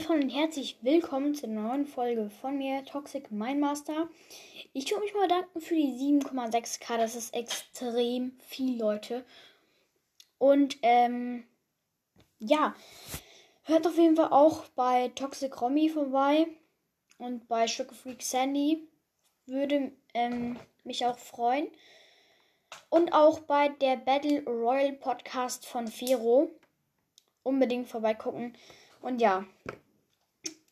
Freunde und herzlich willkommen zur neuen Folge von mir, Toxic Mindmaster. Ich tue mich mal danken für die 7,6k, das ist extrem viel, Leute. Und ähm, ja, hört auf jeden Fall auch bei Toxic Romy vorbei und bei Sugar Freak Sandy. Würde ähm, mich auch freuen. Und auch bei der Battle Royal Podcast von Fero. Unbedingt vorbeigucken. Und ja,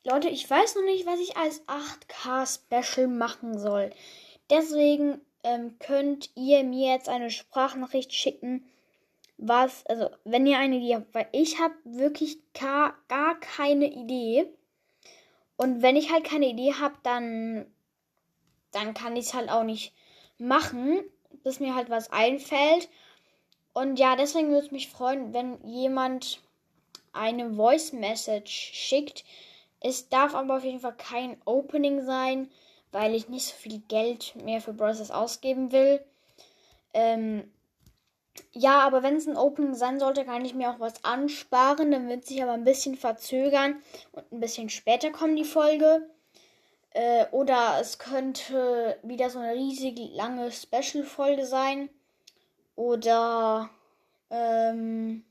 Leute, ich weiß noch nicht, was ich als 8K Special machen soll. Deswegen ähm, könnt ihr mir jetzt eine Sprachnachricht schicken, was, also wenn ihr eine Idee habt, weil ich habe wirklich gar, gar keine Idee. Und wenn ich halt keine Idee habe, dann, dann kann ich es halt auch nicht machen, bis mir halt was einfällt. Und ja, deswegen würde es mich freuen, wenn jemand eine Voice Message schickt. Es darf aber auf jeden Fall kein Opening sein, weil ich nicht so viel Geld mehr für Bros. ausgeben will. Ähm, ja, aber wenn es ein Opening sein sollte, kann ich mir auch was ansparen. Dann wird sich aber ein bisschen verzögern und ein bisschen später kommen die Folge. Äh, oder es könnte wieder so eine riesig lange Special-Folge sein. Oder ähm,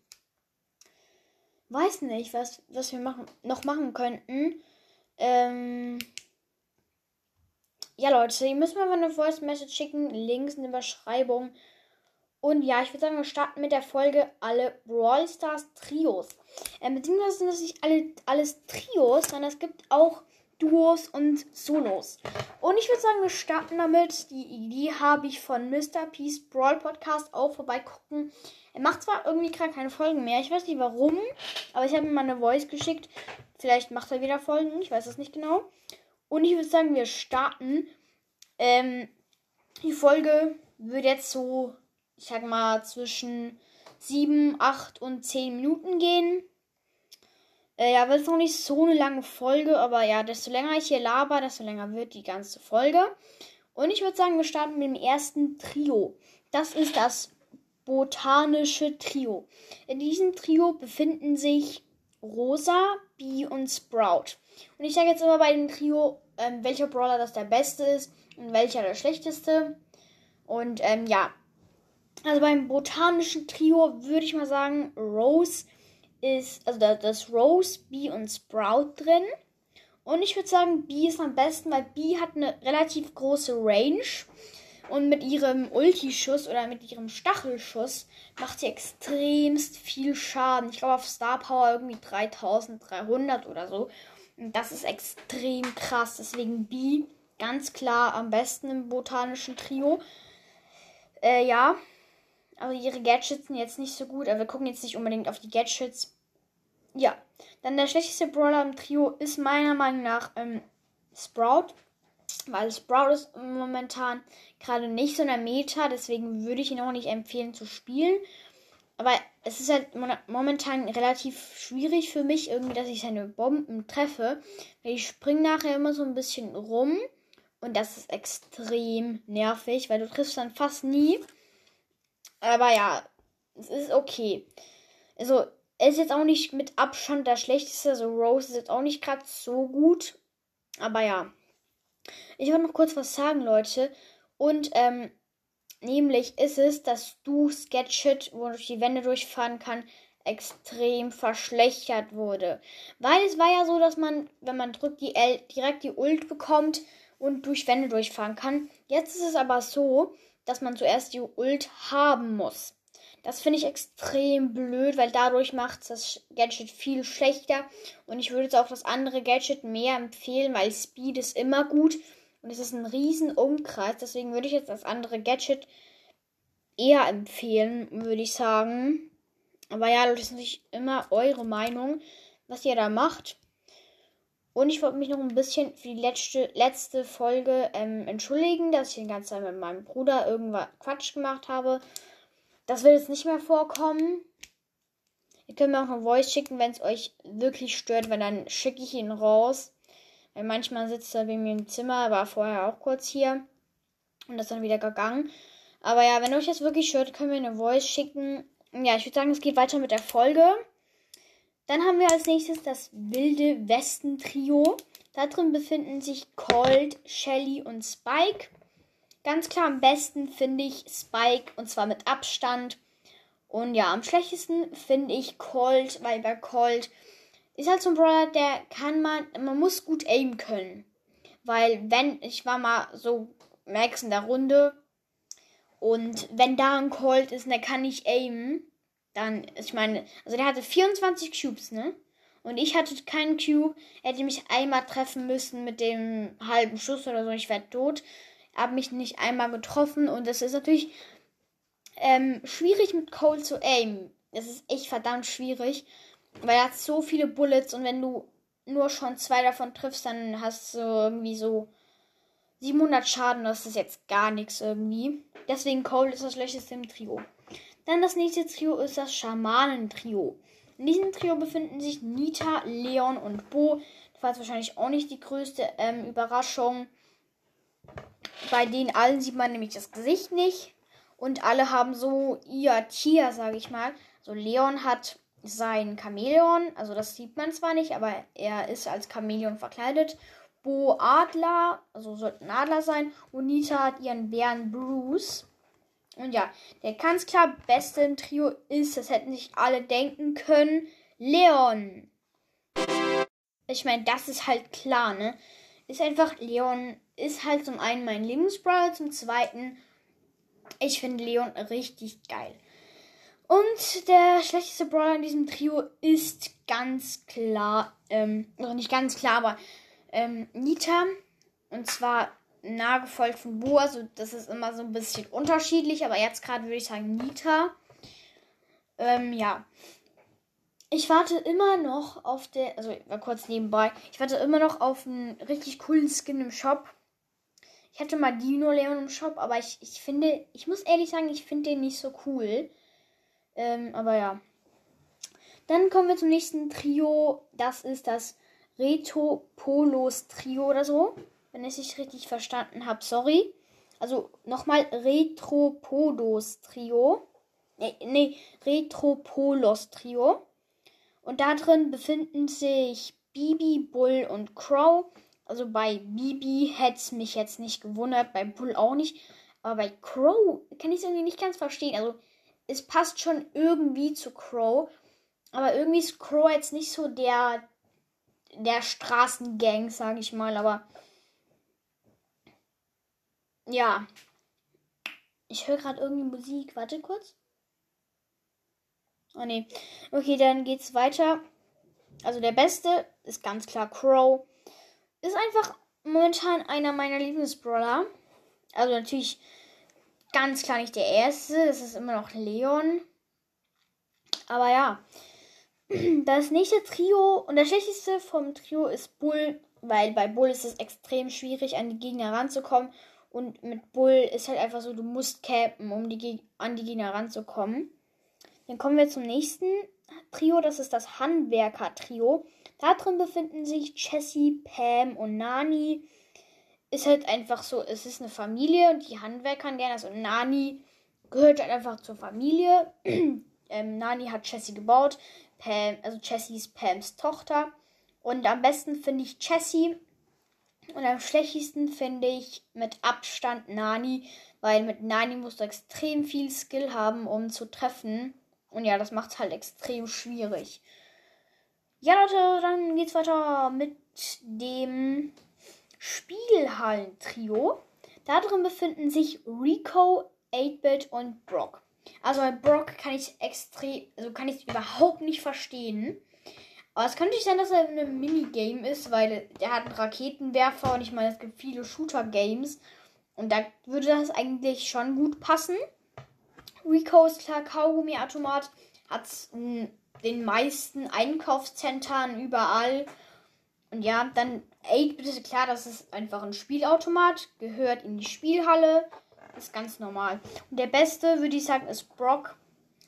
weiß nicht, was, was wir machen, noch machen könnten. Ähm, ja, Leute, ihr müsst mir mal eine Voice Message schicken. Links in der Beschreibung. Und ja, ich würde sagen, wir starten mit der Folge alle Brawl Stars Trios. Ähm, beziehungsweise sind das nicht alle, alles Trios, sondern es gibt auch Duos und Solos. Und ich würde sagen, wir starten damit. Die Idee habe ich von Mr. Peace Brawl Podcast auch vorbeigucken. Er macht zwar irgendwie gerade keine Folgen mehr. Ich weiß nicht warum, aber ich habe ihm mal eine Voice geschickt. Vielleicht macht er wieder Folgen. Ich weiß es nicht genau. Und ich würde sagen, wir starten. Ähm, die Folge wird jetzt so ich sag mal, zwischen 7, 8 und 10 Minuten gehen. Äh, ja, wird noch nicht so eine lange Folge, aber ja, desto länger ich hier laber, desto länger wird die ganze Folge. Und ich würde sagen, wir starten mit dem ersten Trio. Das ist das botanische Trio. In diesem Trio befinden sich Rosa, Bee und Sprout. Und ich sage jetzt immer bei dem Trio, ähm, welcher Brawler das der beste ist und welcher der schlechteste. Und ähm, ja, also beim botanischen Trio würde ich mal sagen, Rose ist, also da, ist Rose, Bee und Sprout drin. Und ich würde sagen, Bee ist am besten, weil Bee hat eine relativ große Range. Und mit ihrem Ulti-Schuss oder mit ihrem Stachelschuss macht sie extremst viel Schaden. Ich glaube auf Star Power irgendwie 3300 oder so. Und das ist extrem krass. Deswegen Bee ganz klar am besten im botanischen Trio. Äh, ja, aber ihre Gadgets sind jetzt nicht so gut. Aber wir gucken jetzt nicht unbedingt auf die Gadgets. Ja. Dann der schlechteste Brawler im Trio ist meiner Meinung nach ähm, Sprout. Weil Sprout ist momentan gerade nicht so in der Meta. Deswegen würde ich ihn auch nicht empfehlen zu spielen. Aber es ist halt momentan relativ schwierig für mich, irgendwie, dass ich seine Bomben treffe. Weil ich springe nachher immer so ein bisschen rum. Und das ist extrem nervig, weil du triffst dann fast nie. Aber ja, es ist okay. Also, er ist jetzt auch nicht mit Abstand der schlechteste. Also, Rose ist jetzt auch nicht gerade so gut. Aber ja. Ich wollte noch kurz was sagen, Leute. Und, ähm, nämlich ist es, dass du Sketchit, wo durch die Wände durchfahren kann, extrem verschlechtert wurde. Weil es war ja so, dass man, wenn man drückt, die L direkt die Ult bekommt und durch Wände durchfahren kann. Jetzt ist es aber so, dass man zuerst die Ult haben muss. Das finde ich extrem blöd, weil dadurch macht das Gadget viel schlechter. Und ich würde jetzt auch das andere Gadget mehr empfehlen, weil Speed ist immer gut. Und es ist ein riesen Umkreis. Deswegen würde ich jetzt das andere Gadget eher empfehlen, würde ich sagen. Aber ja, das ist natürlich immer eure Meinung, was ihr da macht. Und ich wollte mich noch ein bisschen für die letzte, letzte Folge ähm, entschuldigen, dass ich den ganzen Zeit mit meinem Bruder irgendwas Quatsch gemacht habe. Das wird jetzt nicht mehr vorkommen. Ihr könnt mir auch eine Voice schicken, wenn es euch wirklich stört, weil dann schicke ich ihn raus. Weil manchmal sitzt er bei mir im Zimmer, war vorher auch kurz hier. Und ist dann wieder gegangen. Aber ja, wenn euch das wirklich stört, könnt ihr eine Voice schicken. Ja, ich würde sagen, es geht weiter mit der Folge. Dann haben wir als nächstes das Wilde Westen Trio. Da drin befinden sich Colt, Shelly und Spike. Ganz klar am besten finde ich Spike und zwar mit Abstand. Und ja, am schlechtesten finde ich Colt, weil bei Colt ist halt so ein Brawler, der kann man, man muss gut aimen können. Weil wenn, ich war mal so Max in der Runde und wenn da ein Colt ist und der kann nicht aimen, dann, ich meine, also der hatte 24 Cubes, ne? Und ich hatte keinen Cube, hätte mich einmal treffen müssen mit dem halben Schuss oder so, ich wäre tot. Hab mich nicht einmal getroffen und das ist natürlich ähm, schwierig mit Cole zu aimen. Das ist echt verdammt schwierig, weil er hat so viele Bullets und wenn du nur schon zwei davon triffst, dann hast du irgendwie so 700 Schaden. Das ist jetzt gar nichts irgendwie. Deswegen Cole ist das schlechteste im Trio. Dann das nächste Trio ist das Schamanen-Trio. In diesem Trio befinden sich Nita, Leon und Bo. Das war jetzt wahrscheinlich auch nicht die größte ähm, Überraschung. Bei denen allen sieht man nämlich das Gesicht nicht. Und alle haben so ihr Tier, sage ich mal. So Leon hat sein Chamäleon. Also das sieht man zwar nicht, aber er ist als Chamäleon verkleidet. Bo Adler, also sollte ein Adler sein. Und Nita hat ihren Bären Bruce. Und ja, der ganz klar Beste im Trio ist, das hätten sich alle denken können, Leon. Ich meine, das ist halt klar, ne? Ist einfach, Leon ist halt zum einen mein Lieblingsbrawler, zum zweiten, ich finde Leon richtig geil. Und der schlechteste Brawler in diesem Trio ist ganz klar, ähm, also nicht ganz klar, aber ähm, Nita. Und zwar nah gefolgt von Bo. Also das ist immer so ein bisschen unterschiedlich, aber jetzt gerade würde ich sagen Nita. Ähm, ja. Ich warte immer noch auf der, also war kurz nebenbei, ich warte immer noch auf einen richtig coolen Skin im Shop. Ich hatte mal Dino Leon im Shop, aber ich, ich finde, ich muss ehrlich sagen, ich finde den nicht so cool. Ähm, aber ja. Dann kommen wir zum nächsten Trio. Das ist das Reto Polos Trio oder so wenn ich es richtig verstanden habe. Sorry. Also nochmal Retropodos Trio. Nee, nee, Retropolos Trio. Und da drin befinden sich Bibi, Bull und Crow. Also bei Bibi hätte es mich jetzt nicht gewundert, bei Bull auch nicht. Aber bei Crow kann ich es irgendwie nicht ganz verstehen. Also es passt schon irgendwie zu Crow. Aber irgendwie ist Crow jetzt nicht so der, der Straßengang, sage ich mal. Aber ja. Ich höre gerade irgendwie Musik. Warte kurz. Oh ne. Okay, dann geht's weiter. Also der beste ist ganz klar Crow. Ist einfach momentan einer meiner Lieblingsbrawler. Also natürlich ganz klar nicht der erste. Das ist immer noch Leon. Aber ja. Das nächste Trio und das schlechteste vom Trio ist Bull, weil bei Bull ist es extrem schwierig, an die Gegner ranzukommen. Und mit Bull ist halt einfach so, du musst campen, um die an die Gegner ranzukommen. Dann kommen wir zum nächsten Trio, das ist das Handwerker-Trio. Da drin befinden sich Jessie, Pam und Nani. Ist halt einfach so, es ist eine Familie und die Handwerker gerne. Also Nani gehört halt einfach zur Familie. ähm, Nani hat Jessie gebaut. Pam, also Jessie ist Pams Tochter. Und am besten finde ich Jessie, und am schlechtesten finde ich mit Abstand Nani, weil mit Nani musst du extrem viel Skill haben, um zu treffen. Und ja, das macht es halt extrem schwierig. Ja, Leute, dann geht's weiter mit dem Spiegelhallen-Trio. Da drin befinden sich Rico, 8-Bit und Brock. Also bei Brock kann ich extrem, also kann ich überhaupt nicht verstehen. Aber es könnte sein, dass er in einem Minigame ist, weil der hat einen Raketenwerfer und ich meine, es gibt viele Shooter-Games. Und da würde das eigentlich schon gut passen. Rico ist klar Kaugummi-Automat, hat den meisten Einkaufszentren überall. Und ja, dann 8 bitte klar, das ist einfach ein Spielautomat, gehört in die Spielhalle, ist ganz normal. Und der beste, würde ich sagen, ist Brock.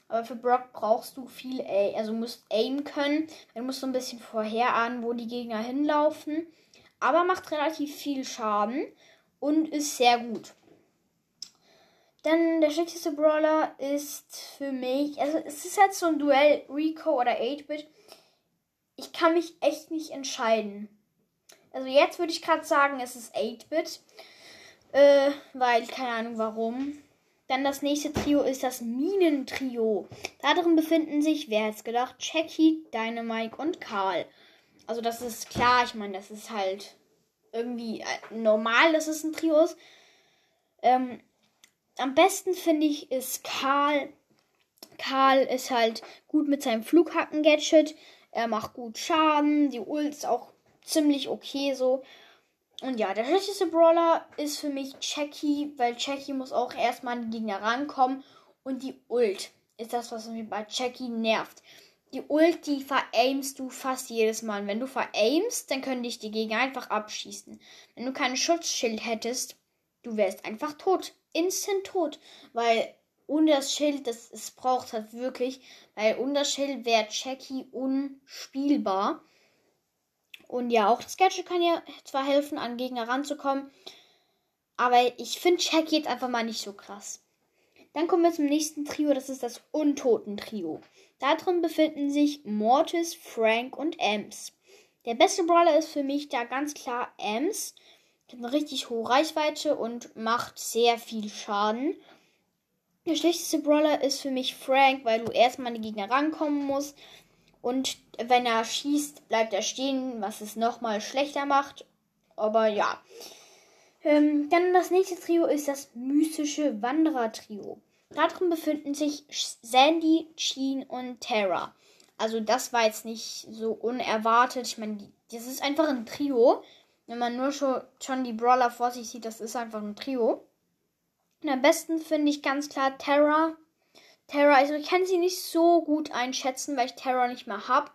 Aber für Brock brauchst du viel A, also musst aim können. Du musst so ein bisschen vorherahnen, wo die Gegner hinlaufen. Aber macht relativ viel Schaden und ist sehr gut. Dann der schlechteste Brawler ist für mich, also es ist halt so ein Duell Rico oder 8-Bit. ich kann mich echt nicht entscheiden. Also jetzt würde ich gerade sagen, es ist 8-Bit. Äh, weil, keine Ahnung warum. Dann das nächste Trio ist das Minentrio. Darin befinden sich, wer hätte es gedacht, Jackie, Dynamite und Karl. Also das ist klar, ich meine, das ist halt irgendwie äh, normal, dass es ein Trio ist. Ähm, am besten finde ich ist Karl. Karl ist halt gut mit seinem Flughacken-Gadget. Er macht gut Schaden. Die Ult ist auch ziemlich okay so. Und ja, der schlechteste Brawler ist für mich Jackie, weil Jackie muss auch erstmal an die Gegner rankommen. Und die Ult ist das, was mich bei Jackie nervt. Die Ult, die veraimst du fast jedes Mal. Und wenn du veraimst, dann können dich die Gegner einfach abschießen. Wenn du kein Schutzschild hättest, du wärst einfach tot. Instant tot. Weil ohne das Schild, das es braucht halt wirklich, weil ohne das Schild wäre Jackie unspielbar. Und ja, auch das Gadget kann ja zwar helfen, an Gegner ranzukommen, aber ich finde Jackie jetzt einfach mal nicht so krass. Dann kommen wir zum nächsten Trio, das ist das Untoten-Trio. Darin befinden sich Mortis, Frank und Ems. Der beste Brawler ist für mich da ganz klar Ems. Hat eine richtig hohe Reichweite und macht sehr viel Schaden. Der schlechteste Brawler ist für mich Frank, weil du erstmal an die Gegner rankommen musst. Und wenn er schießt, bleibt er stehen, was es nochmal schlechter macht. Aber ja. Ähm, dann das nächste Trio ist das mystische Wanderer-Trio. Darin befinden sich Sandy, Sheen und Terra. Also das war jetzt nicht so unerwartet. Ich meine, das ist einfach ein Trio. Wenn man nur schon, die Brawler vor sich sieht, das ist einfach ein Trio. Und am besten finde ich ganz klar Terra. Terra, also ich kann sie nicht so gut einschätzen, weil ich Terra nicht mehr habe.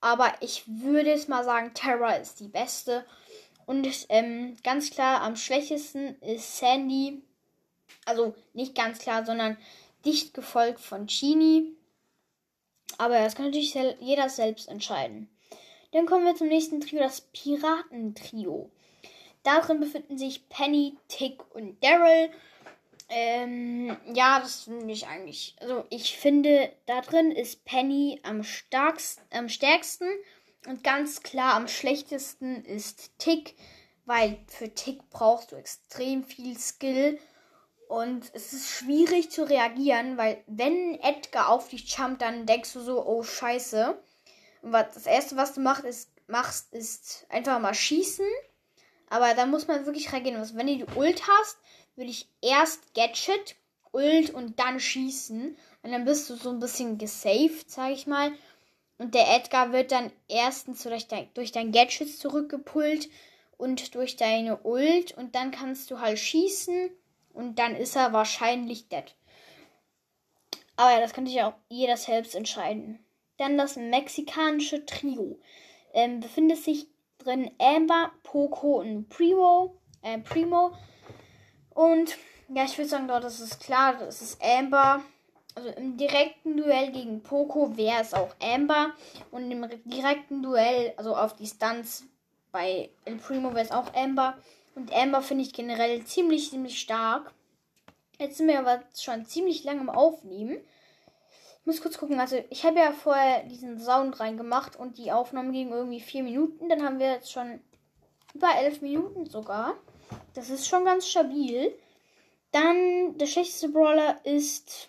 Aber ich würde jetzt mal sagen, Terra ist die beste. Und ähm, ganz klar, am schwächesten ist Sandy. Also nicht ganz klar, sondern dicht gefolgt von Chini. Aber das kann natürlich jeder selbst entscheiden. Dann kommen wir zum nächsten Trio, das Piratentrio. Darin befinden sich Penny, Tick und Daryl. Ähm, ja, das finde ich eigentlich. Also ich finde, da drin ist Penny am, starkst, am stärksten und ganz klar am schlechtesten ist Tick, weil für Tick brauchst du extrem viel Skill und es ist schwierig zu reagieren, weil wenn Edgar auf dich jumpt, dann denkst du so, oh scheiße. Und das erste, was du machst, ist, machst, ist einfach mal schießen. Aber da muss man wirklich reagieren. Also wenn du die Ult hast, würde ich erst Gadget, Ult und dann schießen. Und dann bist du so ein bisschen gesaved, sag ich mal. Und der Edgar wird dann erstens durch dein, durch dein Gadget zurückgepult und durch deine Ult. Und dann kannst du halt schießen. Und dann ist er wahrscheinlich dead. Aber ja, das könnte sich auch jeder selbst entscheiden. Dann das mexikanische Trio. Ähm, befindet sich drin Amber, Poco und Primo. Äh, Primo. Und ja, ich würde sagen, dort ist klar, das ist Amber. Also im direkten Duell gegen Poco wäre es auch Amber. Und im direkten Duell, also auf Distanz bei El Primo wäre es auch Amber. Und Amber finde ich generell ziemlich, ziemlich stark. Jetzt sind wir aber schon ziemlich lange im Aufnehmen. Muss kurz gucken. Also, ich habe ja vorher diesen Sound reingemacht und die Aufnahme ging irgendwie vier Minuten. Dann haben wir jetzt schon über elf Minuten sogar. Das ist schon ganz stabil. Dann der schlechteste Brawler ist,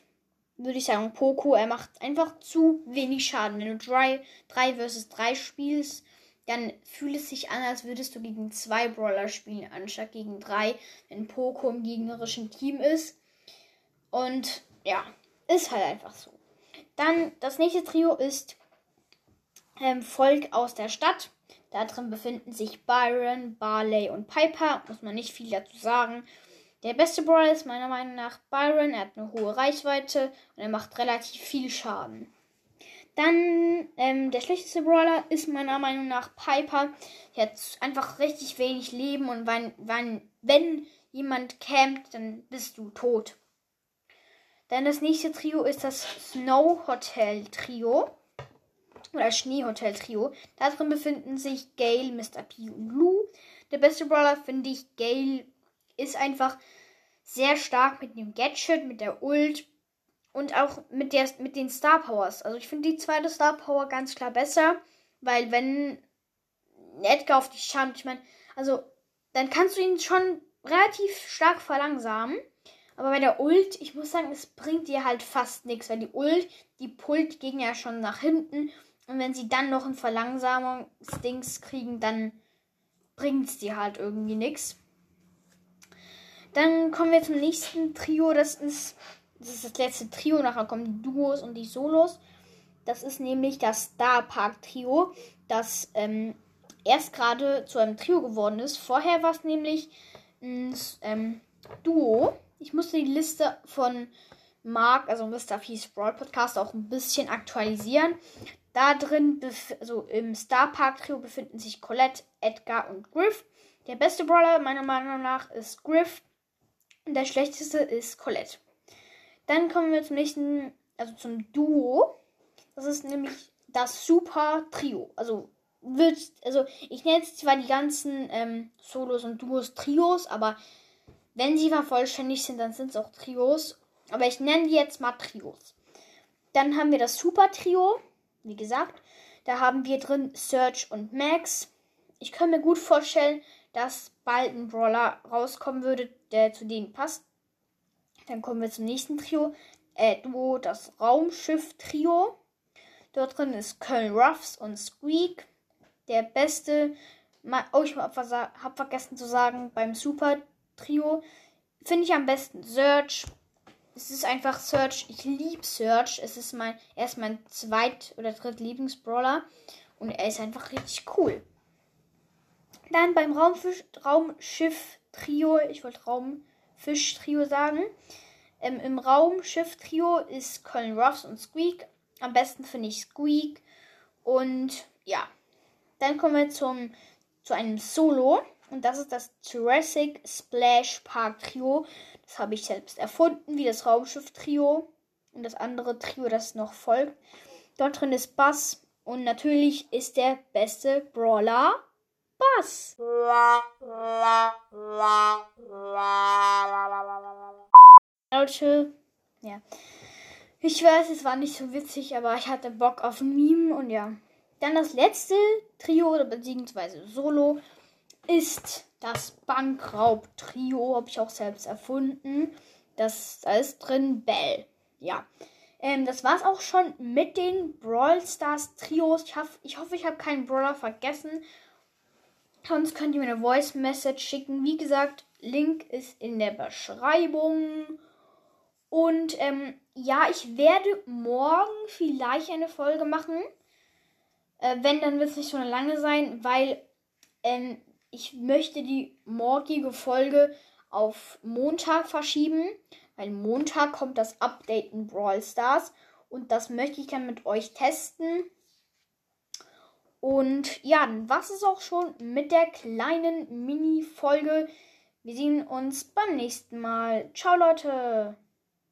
würde ich sagen, Poco. Er macht einfach zu wenig Schaden. Wenn du 3, 3 vs 3 spielst, dann fühlt es sich an, als würdest du gegen zwei Brawler spielen, anstatt gegen drei, wenn Poco im gegnerischen Team ist. Und ja, ist halt einfach so. Dann das nächste Trio ist ähm, Volk aus der Stadt. Da drin befinden sich Byron, Barley und Piper. Muss man nicht viel dazu sagen. Der beste Brawler ist meiner Meinung nach Byron. Er hat eine hohe Reichweite und er macht relativ viel Schaden. Dann ähm, der schlechteste Brawler ist meiner Meinung nach Piper. Er hat einfach richtig wenig Leben und wenn, wenn, wenn jemand campt, dann bist du tot. Dann das nächste Trio ist das Snow Hotel Trio oder Schneehotel-Trio. Darin befinden sich Gale, Mr. P und Lou. Der beste Brawler finde ich Gale ist einfach sehr stark mit dem Gadget, mit der Ult und auch mit, der, mit den Star Powers. Also ich finde die zweite Star Power ganz klar besser, Weil wenn Edgar auf dich charmt, ich meine, also dann kannst du ihn schon relativ stark verlangsamen. Aber bei der Ult, ich muss sagen, es bringt dir halt fast nichts, weil die Ult, die pullt Gegner schon nach hinten. Und wenn sie dann noch ein Verlangsamungsdings kriegen, dann bringt es dir halt irgendwie nichts. Dann kommen wir zum nächsten Trio. Das ist, das ist das letzte Trio. Nachher kommen die Duos und die Solos. Das ist nämlich das Star Park Trio, das ähm, erst gerade zu einem Trio geworden ist. Vorher war es nämlich ein ähm, Duo. Ich musste die Liste von Mark, also Mr. F's Brawl Podcast, auch ein bisschen aktualisieren. Da drin, also im Star Park Trio befinden sich Colette, Edgar und Griff. Der beste Brawler meiner Meinung nach ist Griff. Und der schlechteste ist Colette. Dann kommen wir zum nächsten, also zum Duo. Das ist nämlich das Super Trio. Also wird, also ich nenne jetzt zwar die ganzen ähm, Solos und Duos Trios, aber wenn sie vervollständigt sind, dann sind es auch Trios. Aber ich nenne die jetzt mal Trios. Dann haben wir das Super Trio. Wie gesagt, da haben wir drin Search und Max. Ich kann mir gut vorstellen, dass bald ein Brawler rauskommen würde, der zu denen passt. Dann kommen wir zum nächsten Trio. Äh, Duo, das Raumschiff-Trio. Dort drin ist Köln Ruffs und Squeak. Der beste, oh, ich habe hab vergessen zu sagen, beim Super Trio finde ich am besten Search. Es ist einfach Search. Ich liebe Search. Es ist mein, er ist mein zweit- oder dritt Lieblingsbrawler. Und er ist einfach richtig cool. Dann beim Raumschiff-Trio, ich wollte Raumfisch-Trio sagen. Ähm, Im Raumschiff-Trio ist Colin Ruffs und Squeak. Am besten finde ich Squeak. Und ja, dann kommen wir zum, zu einem Solo. Und das ist das Jurassic Splash Park Trio. Das habe ich selbst erfunden, wie das Raumschiff Trio. Und das andere Trio, das noch folgt. Dort drin ist Bass. Und natürlich ist der beste Brawler Bass. Leute, ja. Ich weiß, es war nicht so witzig, aber ich hatte Bock auf ein Meme und ja. Dann das letzte Trio bzw. Solo ist das Bankraub-Trio. Habe ich auch selbst erfunden. Das da ist drin Bell. Ja. Ähm, das war's auch schon mit den Brawl Stars Trios. Ich, ich hoffe, ich habe keinen Brawler vergessen. Sonst könnt ihr mir eine Voice Message schicken. Wie gesagt, Link ist in der Beschreibung. Und ähm, ja, ich werde morgen vielleicht eine Folge machen. Äh, wenn, dann wird es nicht so eine lange sein, weil ähm, ich möchte die morgige Folge auf Montag verschieben. Weil Montag kommt das Update in Brawl Stars. Und das möchte ich dann mit euch testen. Und ja, war es auch schon mit der kleinen Mini-Folge. Wir sehen uns beim nächsten Mal. Ciao, Leute!